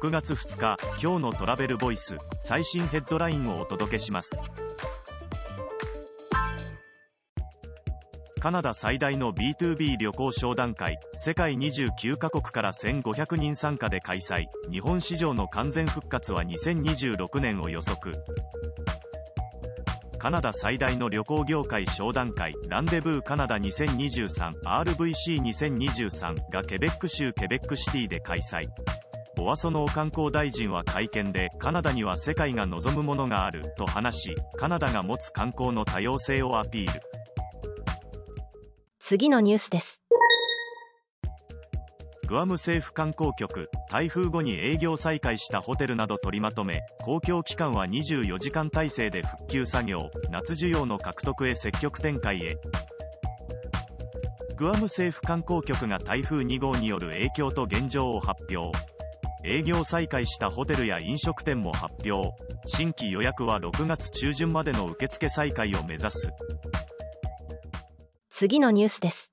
6月2日今日のトラベルボイス最新ヘッドラインをお届けします。カナダ最大の B2B 旅行商談会世界29カ国から1500人参加で開催。日本市場の完全復活は2026年を予測。カナダ最大の旅行業界商談会ランデブーカナダ 2023RVC2023 がケベック州ケベックシティで開催。ボワソノ観光大臣は会見でカナダには世界が望むものがあると話しカナダが持つ観光の多様性をアピール。次のニュースです。グアム政府観光局台風後に営業再開したホテルなど取りまとめ公共機関は24時間体制で復旧作業夏需要の獲得へ積極展開へ。グアム政府観光局が台風2号による影響と現状を発表営業再開したホテルや飲食店も発表。新規予約は6月中旬までの受付再開を目指す。次のニュースです。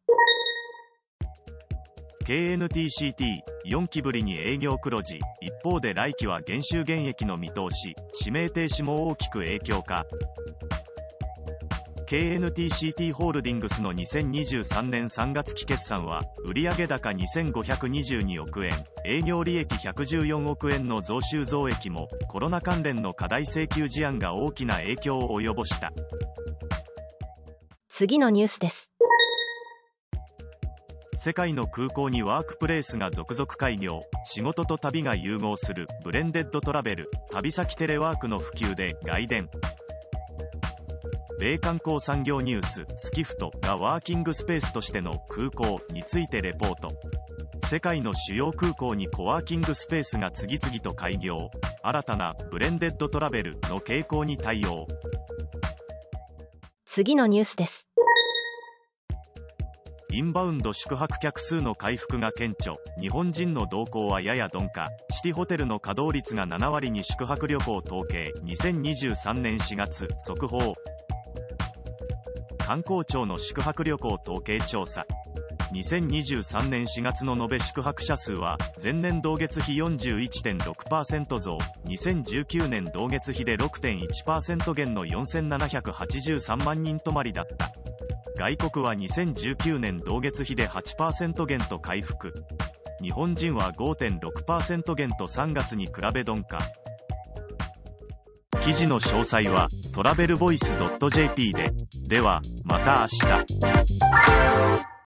KNTCT4 期ぶりに営業黒字。一方で来期は減収減益の見通し。指名停止も大きく影響か KNTCT ホールディングスの2023年3月期決算は売上高2522億円営業利益114億円の増収増益もコロナ関連の課題請求事案が大きな影響を及ぼした。次のニュースです。世界の空港にワークプレイスが続々開業。仕事と旅が融合するブレンデッドトラベル。旅先テレワークの普及で外伝米観光産業ニューススキフトがワーキングスペースとしての空港についてレポート。世界の主要空港にコワーキングスペースが次々と開業。新たなブレンデッドトラベルの傾向に対応。次のニュースです。インバウンド宿泊客数の回復が顕著。日本人の動向はやや鈍化。シティホテルの稼働率が7割に宿泊旅行統計。2023年4月速報観光庁の宿泊旅行統計調査。2023年4月の延べ宿泊者数は前年同月比41.6%増。2019年同月比で6.1%減の4783万人止まりだった。外国は2019年同月比で8%減と回復。日本人は5.6%減と3月に比べ鈍化。記事の詳細はトラベルボイス .jp で。ではまた明日。